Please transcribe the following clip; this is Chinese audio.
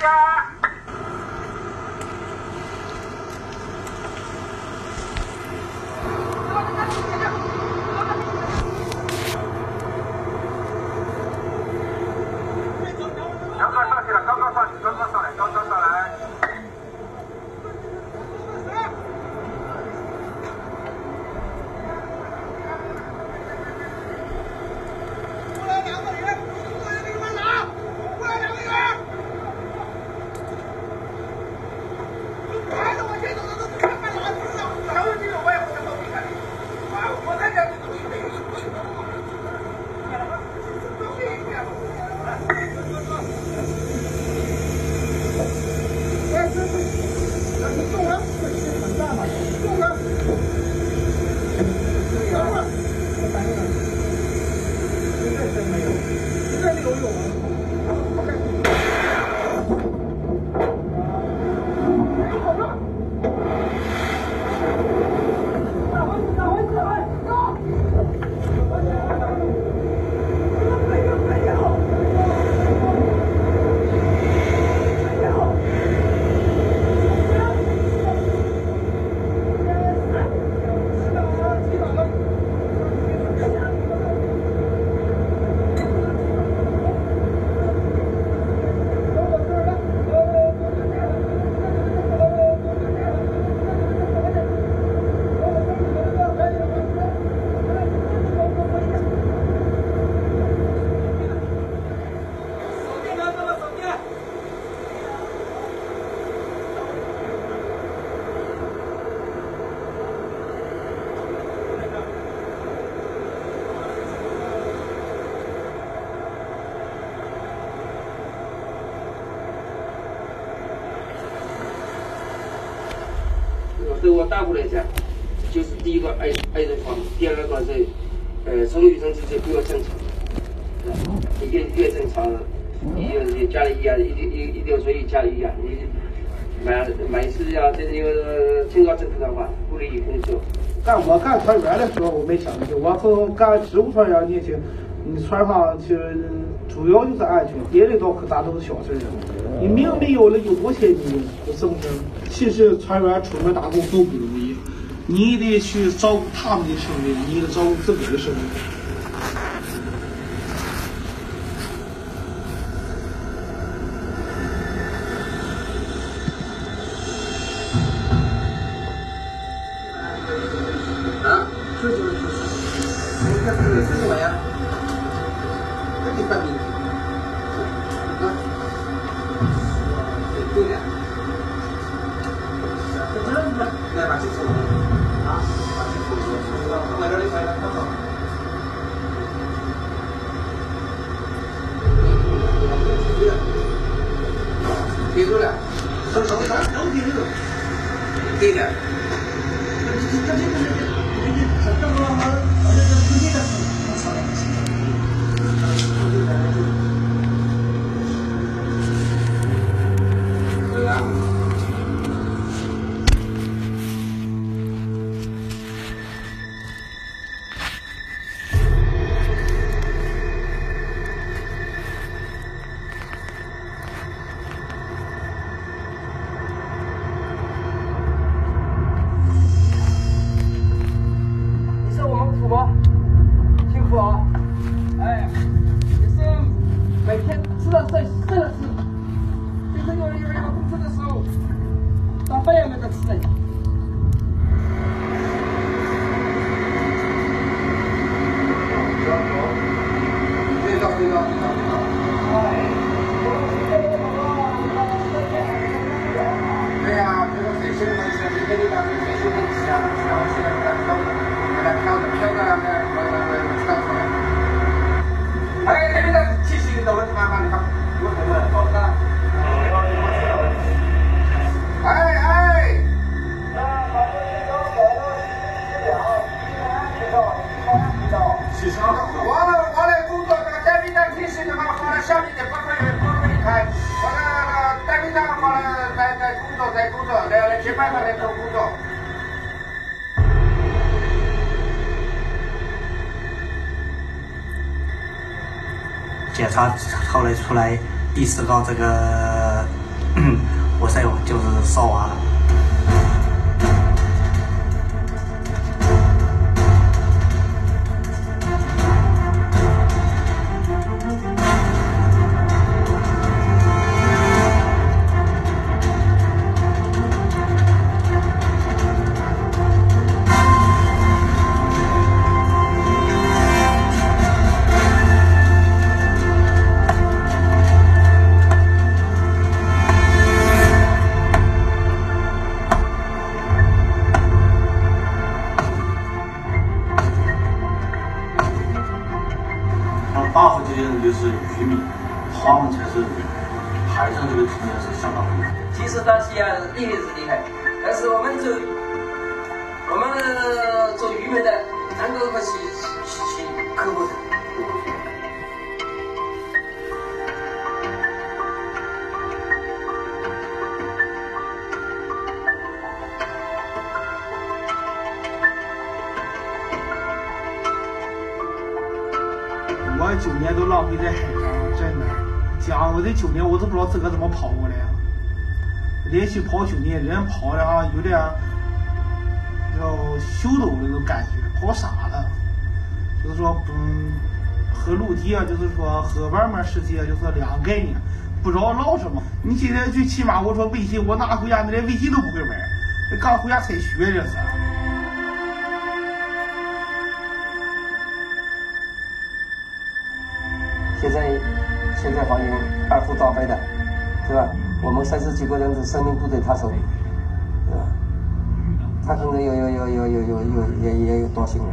Yeah. 对我大部来讲，就是第一个爱爱人房，第二个是，呃，从女生直接不要正常，你越越正常，你你家里啊，一定一一定要注意家里啊，你买买次啊，这个清高政府的话，不利于工作。干我干船员的时候，我没想过，我和干职务船员年轻，你船上其实主要就是安全，别的倒可大都是小事儿。你命没有了，有多钱你是不是？其实船员出门打工都不容易，你得去照顾他们的生命，你得照顾自个儿的生命。啊，这就是你看这个是什么呀？这个半明啊，对的。这真的，来把这手啊，把这手手放在这里，来来，放好。贴住了，手手手都贴住，对的。饭也没得吃的。对的对的对的。对呀，这个水深的问题，你肯办法来做工作。检查后来出来第四高这个塞网，就是烧完了。八号这些人就是渔民，他们才是海上这个经验是相当厉害。其实大西洋厉害是厉害，但是我们做我们做渔民的，能够去九年都浪费在海上，真的。讲我这九年，我都不知道自个怎么跑过来。连续跑九年，人跑的啊，有点要羞抖那种感觉，跑傻了。就是说，嗯，和陆地啊，就是说和外面世界就是两个概念，不知道闹什么。你今天最起码，我说微信，我拿回家，那连微信都不会玩，刚回家才学这是。现在还有二胡倒背的，是吧？我们三十几个人的生命都在他手里，是吧？他可能有有有有有有有也也有多心了。